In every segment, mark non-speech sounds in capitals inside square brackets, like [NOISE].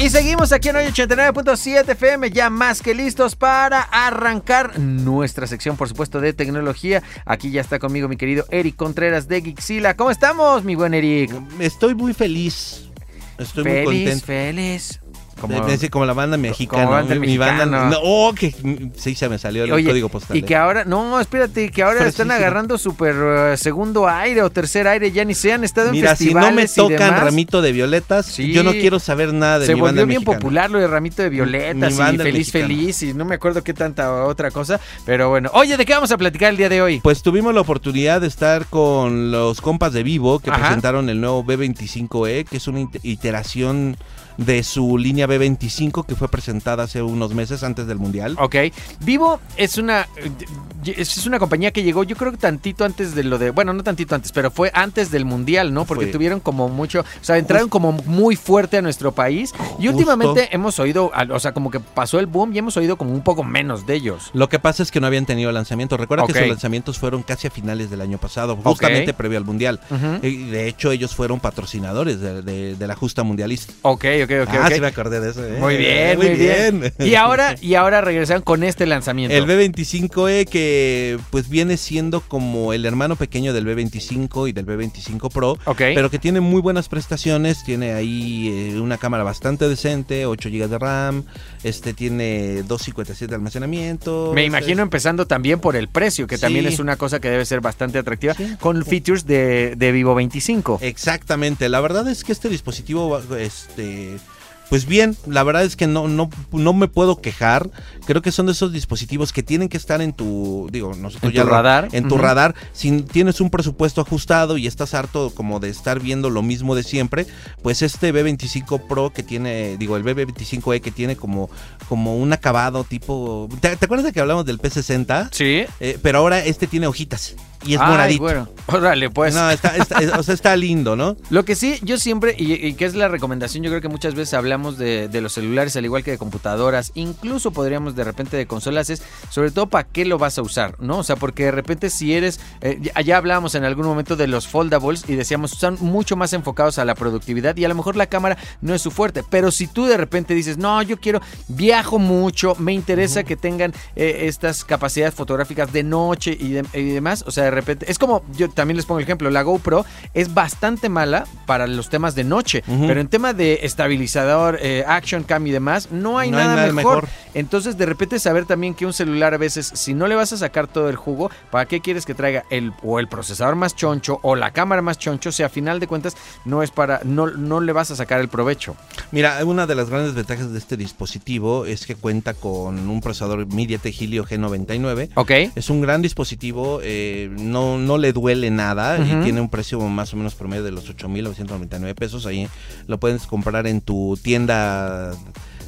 Y seguimos aquí en hoy 89.7 FM, ya más que listos para arrancar nuestra sección, por supuesto, de tecnología. Aquí ya está conmigo mi querido Eric Contreras de Gixila. ¿Cómo estamos, mi buen Eric? Estoy muy feliz. Estoy muy feliz, contento. feliz. Como, como la banda mexicana. como banda mi banda. no, oh, que sí se me salió el Oye, código postal. Y que ahora, no, espérate, que ahora están agarrando super eh, segundo aire o tercer aire, ya ni se han estado Mira, en si no me festivales tocan demás. ramito de violetas, Sí. yo no quiero saber nada de Se mi banda volvió bien mexicana. popular lo de Ramito de Violetas Mi y Feliz mexicana. Feliz y no me acuerdo qué tanta otra cosa, pero bueno. Oye, ¿de qué vamos a platicar el día de hoy? Pues tuvimos la oportunidad de estar con los compas de Vivo que Ajá. presentaron el nuevo B25E, que es una ite- iteración de su línea B25 que fue presentada hace unos meses antes del Mundial. Ok. Vivo es una es una compañía que llegó, yo creo que tantito antes de lo de, bueno, no tantito antes, pero fue antes del mundial, ¿no? Porque Fue. tuvieron como mucho, o sea, entraron como muy fuerte a nuestro país y Justo. últimamente hemos oído, o sea, como que pasó el boom y hemos oído como un poco menos de ellos. Lo que pasa es que no habían tenido lanzamiento. Recuerda que sus lanzamientos fueron casi a finales del año pasado, justamente previo al Mundial. Y de hecho, ellos fueron patrocinadores de, de- de la justa mundialista. Ok, ok, ok. ah, sí me acordé de eso. ¿eh? Muy bien, muy bien. Y ahora, y ahora regresaron con este lanzamiento. El B25E que pues viene siendo como el hermano pequeño del B25 y del B25 Pro, Ok. pero que tiene muy buenas prestaciones, tiene ahí eh, una cámara bastante decente, 8 GB de RAM, este tiene 257 de almacenamiento. Me imagino empezando también por el precio, que Sí. también es una cosa que debe ser bastante atractiva, Sí. con features de, de Vivo 25. Exactamente, la verdad es que este dispositivo, este, pues bien, la verdad es que no, no, no me puedo quejar. Creo que son de esos dispositivos que tienen que estar en tu, digo, nosotros En ya tu lo- radar. en tu radar. Si tienes un presupuesto ajustado y estás harto como de estar viendo lo mismo de siempre, pues este B25 Pro que tiene, digo, el B25E que tiene como, como un acabado tipo, ¿te, te acuerdas de que hablamos del P60? Sí. Eh, pero ahora este tiene hojitas y es Ay, moradito. bueno. Órale, pues. No, está, está- es- o sea, está lindo, ¿no? Lo que sí, yo siempre, y, y que es la recomendación, yo creo que muchas veces hablamos de, de los celulares, al igual que de computadoras, incluso podríamos de repente de consolas, es sobre todo para qué lo vas a usar, ¿no? O sea, porque de repente si eres, eh, ya hablábamos en algún momento de los foldables y decíamos, son mucho más enfocados a la productividad y a lo mejor la cámara no es su fuerte, pero si tú de repente dices, no, yo quiero, viajo mucho, me interesa que tengan eh, estas capacidades fotográficas de noche y, de- y demás, o sea, de repente, es como, yo también les pongo el ejemplo, la GoPro es bastante mala para los temas de noche, pero en tema de estabilizador, eh, action cam y demás, no hay No hay nada, mejor. mejor. Entonces, de repente saber también que un celular a veces, si no le vas a sacar todo el jugo, ¿para qué quieres que traiga el o el procesador más choncho o la cámara más choncho? Si a final de cuentas no es para, no, no le vas a sacar el provecho. Mira, una de las grandes ventajas de este dispositivo es que cuenta con un procesador MediaTek Helio G99. ¿Ok? Es un gran dispositivo, eh, no, no le duele nada y tiene un precio más o menos promedio de los 8.999 pesos. Ahí lo puedes comprar en tu tienda. tienda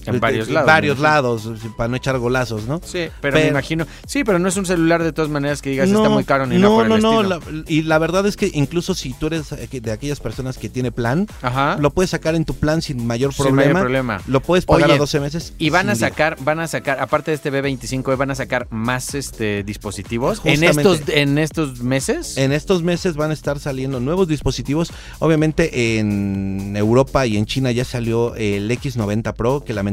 En de- varios lados, Varios lados, para no echar golazos, ¿no? Sí, pero, me imagino. Sí, pero no es un celular de todas maneras que digas está muy caro ni nada no, por el no, no, la- y la verdad es que incluso si tú eres eh, de aquellas personas que tiene plan, Ajá. lo puedes sacar en tu plan sin mayor Sin problema. mayor problema. Lo puedes pagar Oye, a 12 meses. Y van a sin sacar, van a sacar, aparte de este B25, van a sacar más este dispositivos en estos, en estos meses. En estos meses van a estar saliendo nuevos dispositivos. Obviamente en Europa y en China ya salió el X90 Pro, que lamentablemente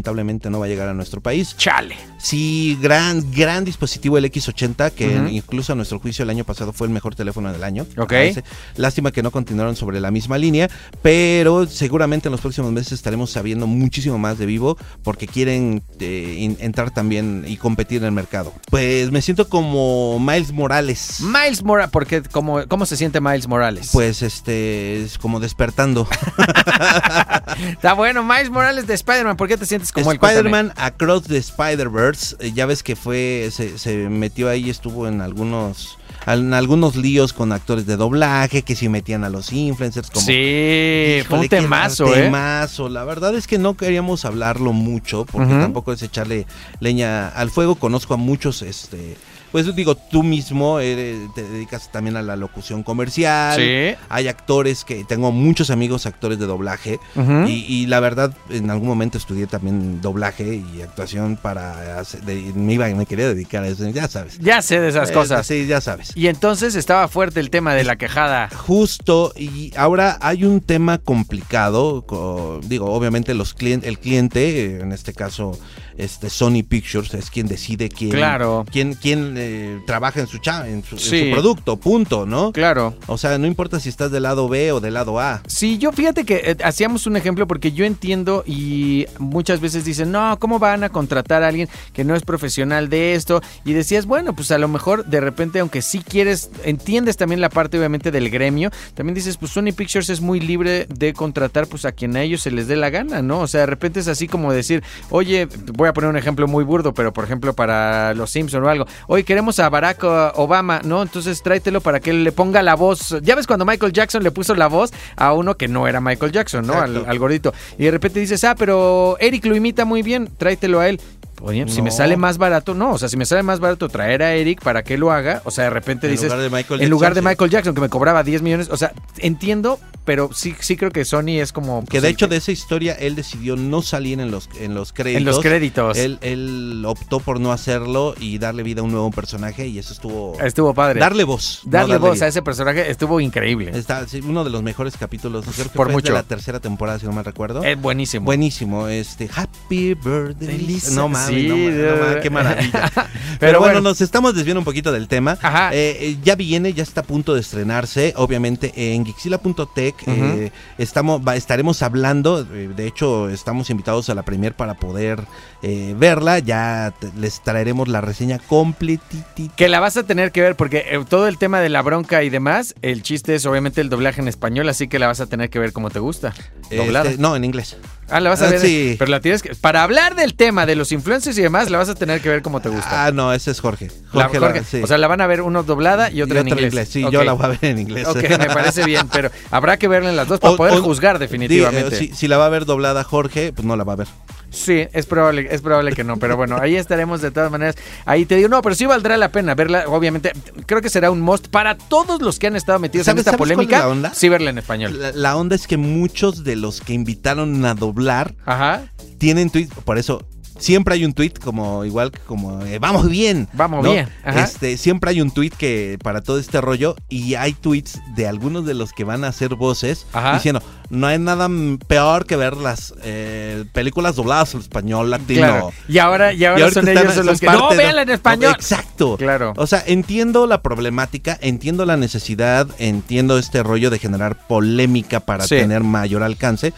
no va a llegar a nuestro país. Chale. Sí, gran, gran dispositivo el X80, que incluso a nuestro juicio el año pasado fue el mejor teléfono del año. Ok. Parece. Lástima que no continuaron sobre la misma línea, pero seguramente en los próximos meses estaremos sabiendo muchísimo más de Vivo porque quieren eh, entrar también y competir en el mercado. Pues me siento como Miles Morales. Miles Morales, porque ¿cómo, ¿cómo se siente Miles Morales? Pues este es como despertando. [LAUGHS] Está bueno, Miles Morales de Spider-Man, ¿por qué te sientes como. Spider-Man Across the Spider-Verse, eh, ya ves que fue, se, se metió ahí, estuvo en algunos, en algunos líos con actores de doblaje, que si metían a los influencers como... Sí, fue un temazo, ¿eh? Temazo. La verdad es que no queríamos hablarlo mucho, porque tampoco es echarle leña al fuego. Conozco a muchos, este, pues digo, tú mismo eres- te dedicas también a la locución comercial. Sí. Hay actores que tengo muchos amigos actores de doblaje y, y la verdad en algún momento estudié también doblaje y actuación para hacer- de- me iba me quería dedicar a eso, ya sabes. Ya sé de esas Eh, cosas. Sí, ya sabes. Y entonces estaba fuerte el tema de la quejada. Justo, y ahora hay un tema complicado, co- digo, obviamente los clien- el cliente, eh, en este caso este Sony Pictures, es quien decide quién, Claro. quién, quién eh, trabaja en su, cha- en, su, en su Sí. producto, punto, ¿no? Claro. O sea, no importa si estás del lado B o del lado A. Sí, yo fíjate que eh, hacíamos un ejemplo porque yo entiendo y muchas veces dicen, no, ¿cómo van a contratar a alguien que no es profesional de esto? Y decías, bueno, pues a lo mejor de repente, aunque sí quieres, entiendes también la parte obviamente del gremio, también dices, pues Sony Pictures es muy libre de contratar pues a quien a ellos se les dé la gana, ¿no? O sea, de repente es así como decir, oye, voy a poner un ejemplo muy burdo, pero por ejemplo para los Simpson o algo, oye, queremos a Barack Obama, ¿no? Entonces tráetelo para que él le ponga la voz. Ya ves cuando Michael Jackson le puso la voz a uno que no era Michael Jackson, ¿no? Al gordito. Y de repente dices, ah, pero Eric lo imita muy bien, tráetelo a él. Oye, si me sale más barato, no, o sea, si me sale más barato traer a Eric para que lo haga, o sea, de repente En dices, lugar de Michael en lugar de. Michael Jackson, que me cobraba 10 millones, o sea, entiendo, pero sí, sí creo que Sony es como... Que pues, de hecho de esa historia él decidió no salir en los, en los créditos. En los créditos. Él, él optó por no hacerlo y darle vida a un nuevo personaje y eso estuvo... Estuvo padre. Darle voz. no Darle voz vida. a ese personaje estuvo increíble. Está sí, uno de los mejores capítulos, creo que Por fue mucho. de la tercera temporada, si no me recuerdo. Es buenísimo. Buenísimo, este Happy Birthday. Feliz- No mames, sí, no no qué maravilla. [LAUGHS] Pero, Pero bueno, bueno. nos estamos desviando un poquito del tema. Ajá. Eh, eh, ya viene, ya está a punto de estrenarse. Obviamente en Gixila.tech eh, estamos, va- estaremos hablando. de hecho, estamos invitados a la premier para poder eh, verla. Ya te- les traeremos la reseña completita. Que la vas a tener que ver porque todo el tema de la bronca y demás, el chiste es obviamente el doblaje en español, así que la vas a tener que ver como te gusta. Doblada. Este, no, en inglés. Ah, la vas a ah, ver. sí. Pero la tienes que. Para hablar del tema de los influencers y demás, la vas a tener que ver como te gusta. Ah, no, ese es Jorge. La- Jorge, la- Jorge, sí. O sea, la van a ver uno doblada y otra Y en inglés. Sí, Ok. yo la voy a ver en inglés. Ok, me [LAUGHS] parece bien, pero habrá que verla en las dos para O- poder o- juzgar Di- definitivamente. eh, si, si la va a ver doblada Jorge, pues no la va a ver. Sí, es probable, es probable que no, pero bueno, ahí estaremos de todas maneras. Ahí te digo, no, pero sí valdrá la pena verla, obviamente. Creo que será un must para todos los que han estado metidos en ¿Sabes- esta cuál es polémica. la onda? Sí verla en español. La, la onda es que muchos de los que invitaron a doblar Ajá. tienen tweets, por eso siempre hay un tweet como igual que como eh, vamos bien. Vamos ¿no? bien, ajá. Este, siempre hay un tweet que para todo este rollo y hay tweets de algunos de los que van a hacer voces Ajá. diciendo no hay nada peor que ver las eh, películas dobladas al español latino. Claro. Y ahora, y ahora Y son ellos los que. No, véanla en español. Exacto. Claro. O sea, entiendo la problemática, entiendo la necesidad, entiendo este rollo de generar polémica para Sí. tener mayor alcance,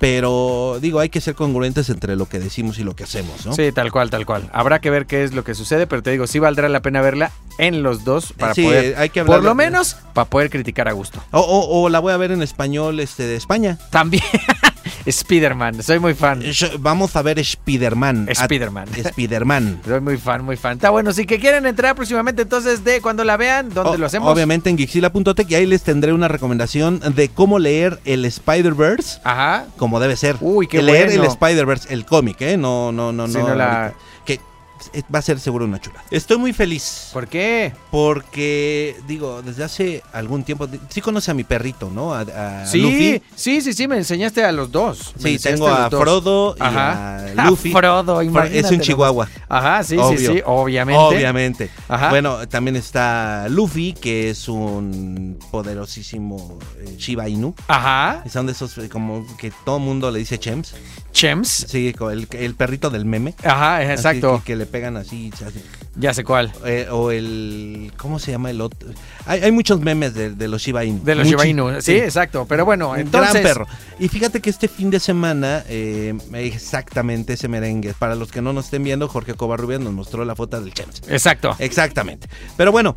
pero digo, hay que ser congruentes entre lo que decimos y lo que hacemos, ¿no? Sí, tal cual, tal cual. Habrá que ver qué es lo que sucede, pero te digo, sí valdrá la pena verla en los dos para Sí, poder, hay que hablar por lo menos, para poder criticar a gusto. O, o- o la voy a ver en español este, de España. También, [LAUGHS] Spider-Man, soy muy fan. Sh- Vamos a ver Spider-Man. Spider-Man. Spider-Man. [LAUGHS] Soy muy fan, muy fan. Está bueno, si que quieren entrar próximamente, entonces, de cuando la vean, ¿dónde O- lo hacemos? Obviamente en Gixila.tech y ahí les tendré una recomendación de cómo leer el Spider-Verse Ajá. como debe ser. Uy, qué leer bueno. el Spider-Verse, el cómic, ¿eh? No, no, no, no. no la- ahorita. Va a ser seguro una chula. Estoy muy feliz ¿Por qué? porque, digo, desde hace algún tiempo, sí conoce a mi perrito, ¿no? A, a Sí, Luffy. sí, sí, sí, me enseñaste a los dos. Me Sí, tengo a. Frodo y Ajá. a [LAUGHS] Luffy. Frodo, Es imagínate un chihuahua. Ajá, sí, Obvio. sí, sí, obviamente. Obviamente. Ajá. Bueno, también está Luffy, que es un poderosísimo eh, Shiba Inu. Ajá. Son de esos eh, como que todo mundo le dice Chems. Chems. Sí, el, el perrito del meme. Ajá, exacto. que, que le pegan así. Ya sé cuál. Eh, o el. ¿Cómo se llama el otro? Hay, hay muchos memes de, de los Shiba Inu. De los Muchi- Shiba Inu. Sí, exacto. Pero bueno, entonces. gran perro. Y fíjate que este fin de semana, eh, exactamente ese merengue. Para los que no nos estén viendo, Jorge Covarrubias nos mostró la foto del Chems. Exacto. Exactamente. Pero bueno,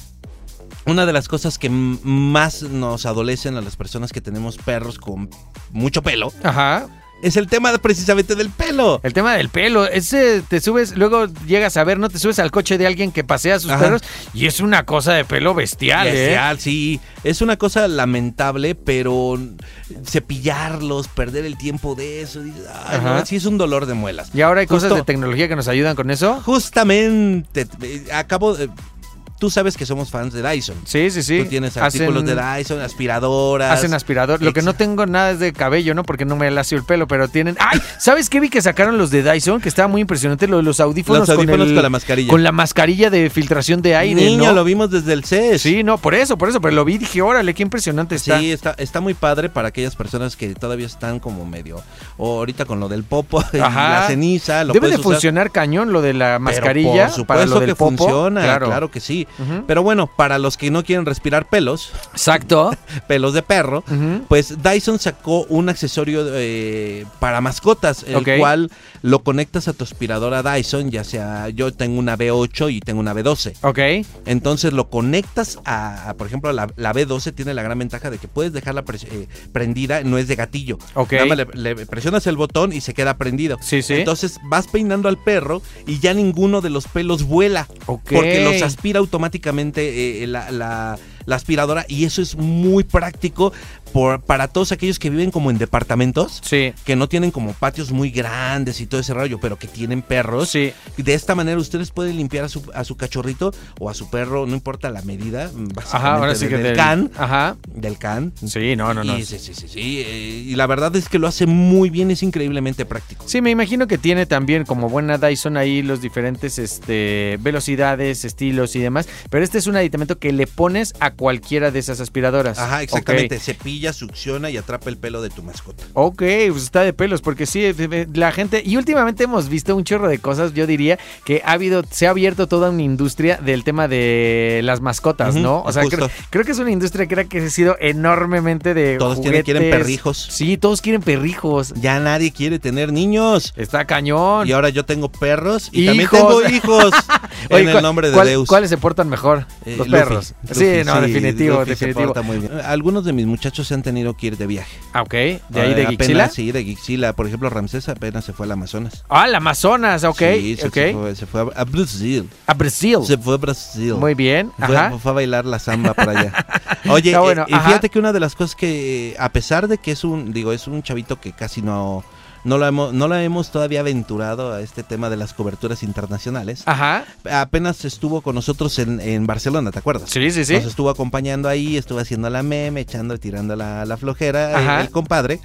una de las cosas que más nos adolecen a las personas que tenemos perros con mucho pelo Ajá. Es el tema de- precisamente del pelo. El tema del pelo, ese te subes, luego llegas a ver, ¿no? Te subes al coche de alguien que pasea a sus Ajá. perros y es una cosa de pelo bestial, ¿eh? Bestial, sí. Es una cosa lamentable, pero cepillarlos, perder el tiempo de eso, ay, no, sí es un dolor de muelas. Y ahora hay cosas de tecnología que nos ayudan con eso. Justamente, eh, acabo de... tú sabes que somos fans de Dyson. Sí, sí, sí. Tú tienes artículos de Dyson, aspiradoras. Hacen aspirador. Lo que no tengo nada es de cabello, ¿no? Porque no me lacio el pelo, pero tienen. ¡Ay! ¿Sabes qué vi que sacaron los de Dyson? Que estaba muy impresionante lo de los audífonos, Los audífonos con, con la mascarilla. Con la mascarilla de filtración de aire. Niño, ¿no? lo vimos desde el CES. Sí, no, por eso, por eso. Pero lo vi y dije, órale, qué impresionante está. Sí, está, está muy padre para aquellas personas que todavía están como medio. O ahorita con lo del popo, [LAUGHS] y la ceniza. Lo Debe de usar. funcionar cañón lo de la Pero mascarilla. por supuesto para lo del que popo. funciona, Claro. claro. que sí. Pero bueno, para los que no quieren respirar pelos, Exacto. [LAUGHS] pelos de perro, pues Dyson sacó un accesorio eh, para mascotas, el cual lo conectas a tu aspiradora Dyson, ya sea yo tengo una B8 y tengo una B12. Ok. Entonces lo conectas a, a, por ejemplo, la, la B12 tiene la gran ventaja de que puedes dejarla eh, prendida, no es de gatillo. Ok. Nada más le, le presionas el botón y se queda prendido. Sí, sí. Entonces vas peinando al perro y ya ninguno de los pelos vuela. Ok. Porque los aspira automáticamente eh, la, la- la aspiradora y eso es muy práctico por, para todos aquellos que viven como en departamentos. Sí. Que no tienen como patios muy grandes y todo ese rollo, pero que tienen perros. Sí. De esta manera ustedes pueden limpiar a su, a su cachorrito o a su perro, no importa la medida, básicamente Ajá, ahora sí que del del can. Ajá. Del can. Sí, no, no, no. Y, sí, sí, sí, sí, eh, y la verdad es que lo hace muy bien, es increíblemente práctico. Sí, me imagino que tiene también como buena Dyson ahí los diferentes este, velocidades, estilos y demás. Pero este es un aditamento que le pones a cualquiera de esas aspiradoras. Ajá, exactamente. Ok. Succiona y atrapa el pelo de tu mascota. Ok, pues está de pelos, porque sí, la gente, y últimamente hemos visto un chorro de cosas, yo diría que ha habido, se ha abierto toda una industria del tema de las mascotas, ¿no? O sea, creo, creo que es una industria que, era que ha sido enormemente de Todos tienen- quieren juguetes. perrijos. Sí, todos quieren perrijos. Ya nadie quiere tener niños. Está cañón. Y ahora yo tengo perros y Hijos. también tengo hijos. [LAUGHS] Oye, en el ¿cuál- nombre de Deus. ¿Cuáles se portan mejor? Eh, Los Luffy, perros. Luffy, sí, no, definitivo, Luffy definitivo. muy bien. Algunos de mis muchachos se han tenido que ir de viaje. Ah, ok. ¿De ahí de Gixila? Sí, de Gixila. Por ejemplo, Ramsés apenas se fue al Amazonas. Ah, el Amazonas, ok. Sí, se, ok. se fue, se fue a, a Brasil. A Brasil. Se fue a Brasil. Muy bien. Fue, Ajá. fue a bailar la samba para allá. [LAUGHS] Oye, bueno, eh, y fíjate que una de las cosas que, a pesar de que es un, digo, es un chavito que casi no, no lo hemos, no lo hemos todavía aventurado a este tema de las coberturas internacionales. Ajá. Apenas estuvo con nosotros en, en Barcelona, ¿te acuerdas? Sí, sí, sí. Nos estuvo acompañando ahí, estuvo haciendo la meme, echando, tirando la, la flojera, Ajá. el compadre.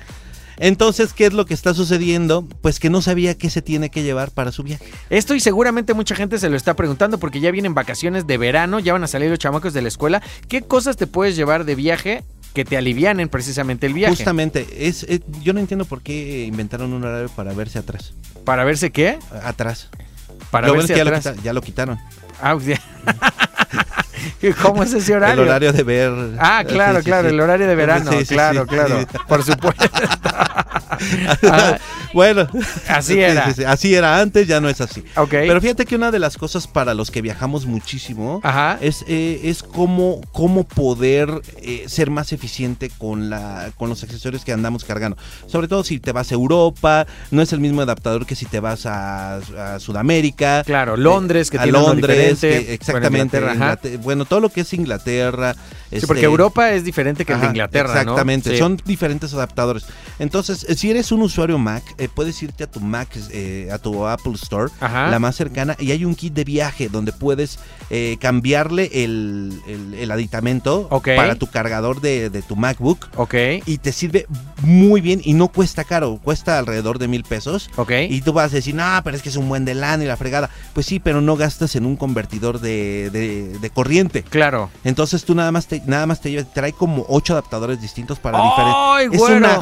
Entonces, ¿qué es lo que está sucediendo? Pues que no sabía qué se tiene que llevar para su viaje. Esto y seguramente mucha gente se lo está preguntando porque ya vienen vacaciones de verano, ya van a salir los chamacos de la escuela. ¿Qué cosas te puedes llevar de viaje que te alivianen precisamente el viaje? Justamente, es, es- yo no entiendo por qué inventaron un horario para verse atrás. ¿Para verse qué? Atrás. Para Lo bueno verse es que ya lo, atrás. ya lo quitaron. Ah, sea. [LAUGHS] ¿Cómo es ese horario? El horario de ver. Ah, claro, Sí, claro, sí. el horario de verano, Sí, claro, claro, por supuesto. [LAUGHS] Ah, bueno, Así Sí, era. sí, sí. Así era antes, ya no es así. ok. Pero fíjate que una de las cosas para los que viajamos muchísimo Ajá. es, eh, es cómo, cómo poder eh, ser más eficiente con, la, con los accesorios que andamos cargando. Sobre todo si te vas a Europa, no es el mismo adaptador que si te vas a, a Sudamérica. Claro, Londres, que a tiene uno Londres, diferente. que- exactamente. Bueno, bueno, todo lo que es Inglaterra. Sí, este, porque Europa es diferente que el de Inglaterra, ¿no? Exactamente, Sí. son diferentes adaptadores. Entonces, eh, si eres un usuario Mac, eh, puedes irte a tu Mac, eh, a tu Apple Store, Ajá. la más cercana, y hay un kit de viaje donde puedes eh, cambiarle el, el- el aditamento para tu cargador de, de tu MacBook. Ok, Y te sirve muy bien y no cuesta caro, cuesta alrededor de mil pesos. ok. Y tú vas a decir, no, pero es que es un buen de lana y la fregada. Pues sí, pero no gastas en un convertidor de, de- de corriente. Claro. Entonces tú nada más te, nada más te trae como ocho adaptadores distintos para ¡Ay, diferentes. Es una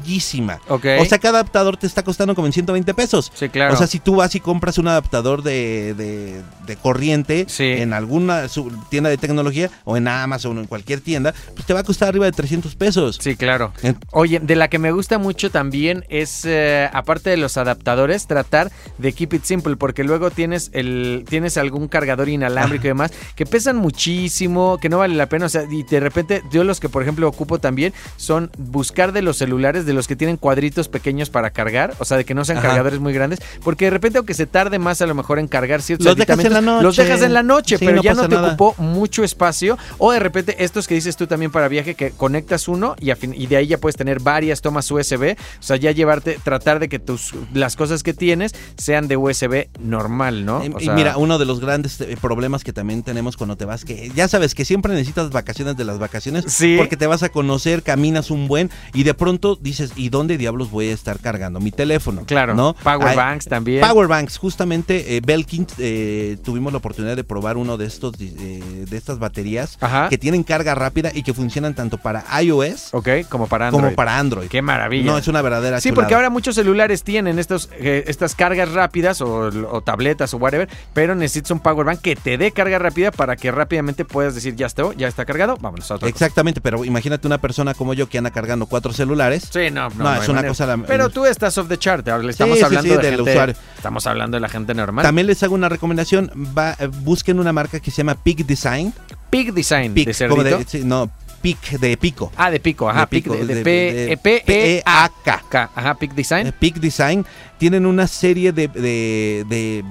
joyísima. Ok. O sea, cada adaptador te está costando como en 120 pesos. Sí, claro. O sea, si tú vas y compras un adaptador de, de- de corriente Sí. en alguna tienda de tecnología o en Amazon o en cualquier tienda, pues te va a costar arriba de 300 pesos. Sí, claro. Oye, de la que me gusta mucho también es, eh, aparte de los adaptadores, tratar de keep it simple, porque luego tienes el tienes algún cargador inalámbrico y demás que pesan muchísimo, que no vale la pena, o sea, y de repente yo los que por ejemplo ocupo también son buscar de los celulares, de los que tienen cuadritos pequeños para cargar o sea, de que no sean Ajá. cargadores muy grandes, porque de repente aunque se tarde más a lo mejor en cargar ciertos Los dejas en la aditamentos, los noche. dejas en la noche, Sí, pero no ya no te nada. ocupó mucho espacio, o de repente estos que dices tú también para viaje, que conectas uno y, a fin- y de ahí ya puedes tener varias tomas USB, o sea, ya llevarte, tratar de que tus las cosas que tienes sean de USB normal, ¿no? O y mira, uno de los grandes eh, problemas que también tenemos cuando te vas, que ya sabes que siempre necesitas vacaciones de las vacaciones, Sí. porque te vas a conocer, caminas un buen y de pronto dices, ¿y dónde diablos voy a estar cargando mi teléfono? claro, ¿no? Power Hay- banks también. Power banks, justamente eh, Belkin eh, tuvimos la oportunidad de probar uno de estos eh, de estas baterías Ajá. que tienen carga rápida y que funcionan tanto para iOS Ok, como para Android. como para Android. Qué maravilla. No, es una verdadera Sí, chulada. porque ahora muchos celulares tienen estos, eh, estas cargas rápidas o, o tabletas o whatever, pero necesitas un power bank que te dé carga rápida para que rápidamente puedas decir, ya está, ya está cargado, vámonos a otra cosa". Exactamente, pero imagínate una persona como yo que anda cargando cuatro celulares. Sí, no, no, No, es una manera. cosa la- Pero tú estás off the chart, ahora le estamos Sí, hablando sí, de del gente- usuario. Estamos hablando de la gente normal. También les hago una recomendación, va, eh, busquen una marca que se llama Peak Design. Peak Design Peak, de como de- sí, no, Peak de pico. Ah, de pico, ajá, De Peak pico, de, de de- P, de- eh, P, E, A, P-E-A-K. K, ajá, Peak Design. Eh, Peak Design tienen una serie de,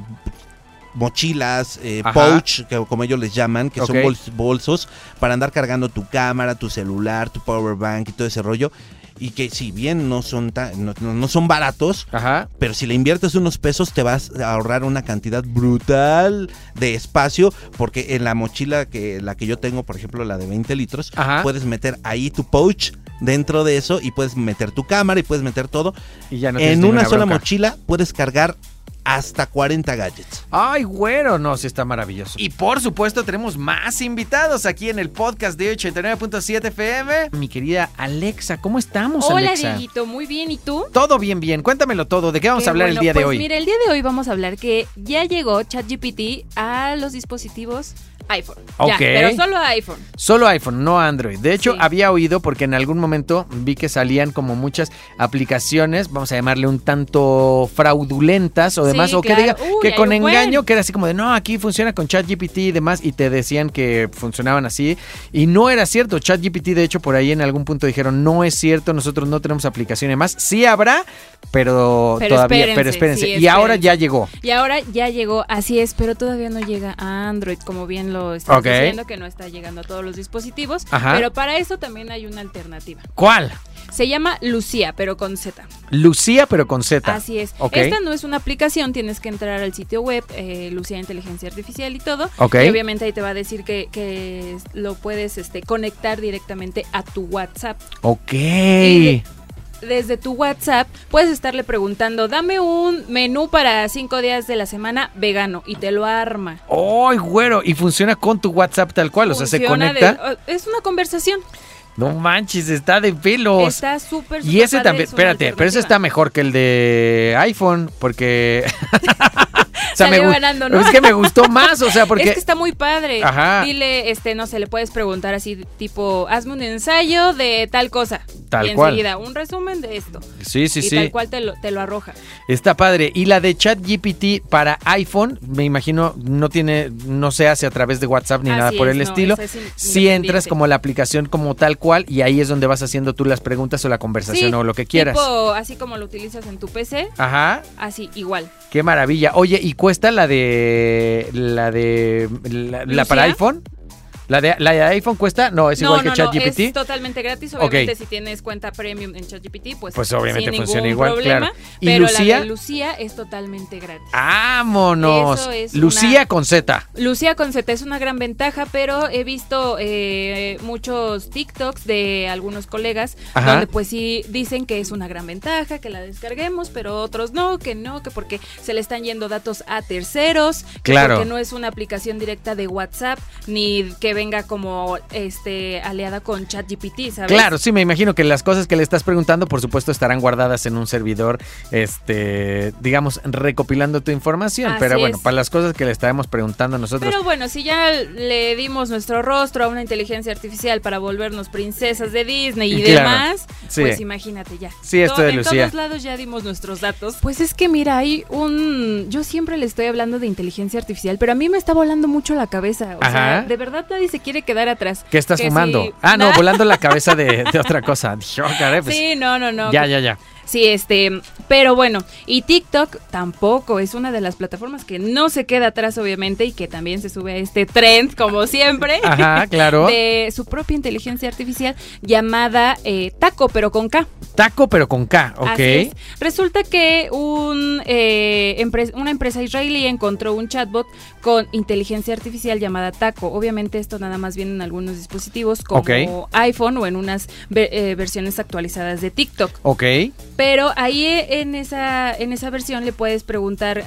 mochilas, eh, pouch, que- como ellos les llaman, que son Ok. bols- bolsos para andar cargando tu cámara, tu celular, tu power bank y todo ese rollo. Y que si bien no son, tan- no, no- son baratos, Ajá. pero si le inviertes unos pesos te vas a ahorrar una cantidad brutal de espacio porque en la mochila que la que yo tengo, por ejemplo, la de 20 litros, Ajá. puedes meter ahí tu pouch dentro de eso y puedes meter tu cámara y puedes meter todo. Y ya no en una sola mochila puedes cargar hasta 40 gadgets. Ay, güero, no, sí está maravilloso. Y por supuesto tenemos más invitados aquí en el podcast de 89.7 FM. Mi querida Alexa, ¿cómo estamos, Hola, Alexa? Dieguito, muy bien. ¿Y tú? Todo bien, bien. Cuéntamelo todo. ¿De qué vamos Qué a hablar bueno, el día de pues hoy? Mira, el día de hoy vamos a hablar que ya llegó ChatGPT a los dispositivos iPhone. Ya, Ok. pero solo a iPhone. Solo iPhone, no Android. De hecho, Sí. había oído porque en algún momento vi que salían como muchas aplicaciones, vamos a llamarle un tanto fraudulentas o Sí, demás, o que diga Uy, que con engaño, que era así como de no, aquí funciona con ChatGPT y demás, y te decían que funcionaban así. Y no era cierto. ChatGPT, de hecho, por ahí en algún punto dijeron, no es cierto, nosotros no tenemos aplicaciones más. Sí habrá, pero, Pero todavía, espérense, pero espérense. sí, y ahora ya llegó. Y ahora ya llegó, así es, pero todavía no llega a Android, como bien lo estás Ok. diciendo, que no está llegando a todos los dispositivos. Ajá. Pero para eso también hay una alternativa. ¿Cuál? Se llama Lucía, pero con Z. Lucía, pero con Z. Así es. Esta no es una aplicación, tienes que entrar al sitio web, eh, Lucía Inteligencia Artificial y todo. Ok. Y obviamente ahí te va a decir que, que lo puedes este, conectar directamente a tu WhatsApp. Ok. Y Desde tu WhatsApp puedes estarle preguntando, dame un menú para cinco días de la semana vegano y te lo arma. ¡Ay, güero! Y funciona con tu WhatsApp tal cual, o sea, se de- conecta. es una conversación. No manches, está de pelos. Está súper, y súper ese padre, también, espérate, pero ese está mejor que el de iPhone, porque... [LAUGHS] o [LAUGHS] sea, Salió gu- ganando, ¿no? Es que me gustó más, o sea, porque... [LAUGHS] Es que está muy padre. Ajá. Dile, este, no sé, le puedes preguntar así, tipo, hazme un ensayo de tal cosa. Tal y cual. enseguida, un resumen de esto. Sí, sí, y sí. tal cual te lo, te lo arroja. Está padre. Y la de ChatGPT para iPhone, me imagino, no tiene, no se hace a través de WhatsApp ni Así nada por es, el no, estilo. es Si entras como la aplicación como tal cual y ahí es donde vas haciendo tú las preguntas o la conversación Sí, o lo que quieras. Tipo, así como lo utilizas en tu PC, Ajá. así, igual. Qué maravilla. Oye, ¿y cuesta la de la de la, la para iPhone? ¿La de, ¿La de iPhone cuesta? No, es no, igual no, que no, ChatGPT. es totalmente gratis. Obviamente, si tienes cuenta premium en ChatGPT, pues, Pues obviamente sin funciona igual, problema. claro. ¿Y Pero Lucía? la de Lucía es totalmente gratis. ¡Vámonos! Eso es Lucía una- con Z. Lucía con Z es una gran ventaja, pero he visto eh, muchos TikToks de algunos colegas Ajá. donde pues sí dicen que es una gran ventaja, que la descarguemos, pero otros no, que no, que porque se le están yendo datos a terceros, que Claro. porque no es una aplicación directa de WhatsApp, ni que venga como este aliada con ChatGPT, ¿sabes? Claro, sí, me imagino que las cosas que le estás preguntando, por supuesto, estarán guardadas en un servidor, este, digamos, recopilando tu información. Así Pero bueno, es. para las cosas que le estaremos preguntando nosotros. Pero bueno, si ya le dimos nuestro rostro a una inteligencia artificial para volvernos princesas de Disney y Claro, demás, sí. pues imagínate ya. Sí, esto To- de en Lucía. todos lados ya dimos nuestros datos. Pues es que mira, hay un... Yo siempre le estoy hablando de inteligencia artificial, pero a mí me está volando mucho la cabeza. O Ajá. sea, de verdad nadie se quiere quedar atrás. ¿Qué estás Que fumando? si- Ah, no, volando la cabeza de, de [LAUGHS] otra cosa. Yo, caray, pues, sí, no, no, no. ya, ya, ya. Sí, este, pero bueno, y TikTok tampoco es una de las plataformas que no se queda atrás, obviamente, y que también se sube a este trend, como siempre, [LAUGHS] Ajá, claro. de su propia inteligencia artificial llamada eh, Taco, pero con K. Taco, pero con K, ok. Así es. Resulta que un, eh, una empresa israelí encontró un chatbot con inteligencia artificial llamada Taco. Obviamente esto nada más viene en algunos dispositivos como iPhone o en unas eh, versiones actualizadas de TikTok. Ok. Pero ahí eh, en esa, en esa versión le puedes preguntar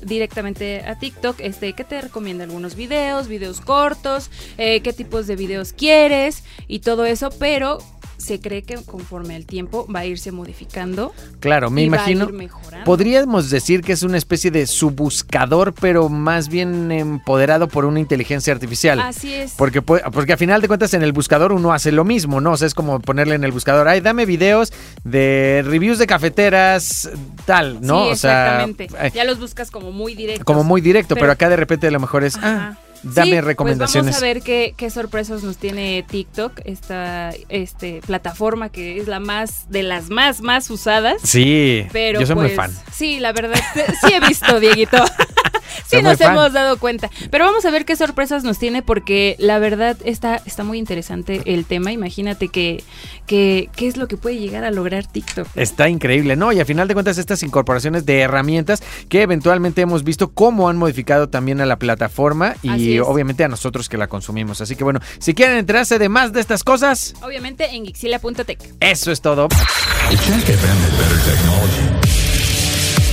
directamente a TikTok este, qué te recomienda algunos videos, videos cortos, eh, qué tipos de videos quieres y todo eso, pero se cree que conforme el tiempo va a irse modificando. Claro, me y va a imagino. ir mejorando. Podríamos decir que es una especie de su buscador, pero más bien empoderado por una inteligencia artificial. Así es. Porque, porque a final de cuentas en el buscador uno hace lo mismo, ¿no? O sea, es como ponerle en el buscador, ay, dame videos de reviews de cafeteras, tal, ¿no? Sí, o sea, exactamente. ya los buscas como muy directos. como muy directo, pero, Pero- acá de repente a lo mejor es, ah, dame Sí, recomendaciones. Pues vamos a ver qué, qué sorpresas nos tiene TikTok, esta este, plataforma que es la más de las más más usadas. Sí, Pero yo soy muy pues, fan. Sí, la verdad, sí he visto, Dieguito. [LAUGHS] sí nos fan. hemos dado cuenta. Pero vamos a ver qué sorpresas nos tiene porque la verdad está, está muy interesante el tema. Imagínate que, que qué es lo que puede llegar a lograr TikTok. Está increíble, ¿no? Y a final de cuentas estas incorporaciones de herramientas que eventualmente hemos visto cómo han modificado también a la plataforma y obviamente a nosotros que la consumimos. Así que bueno, si quieren enterarse de más de estas cosas, Obviamente en Gixila.tech. eso es todo.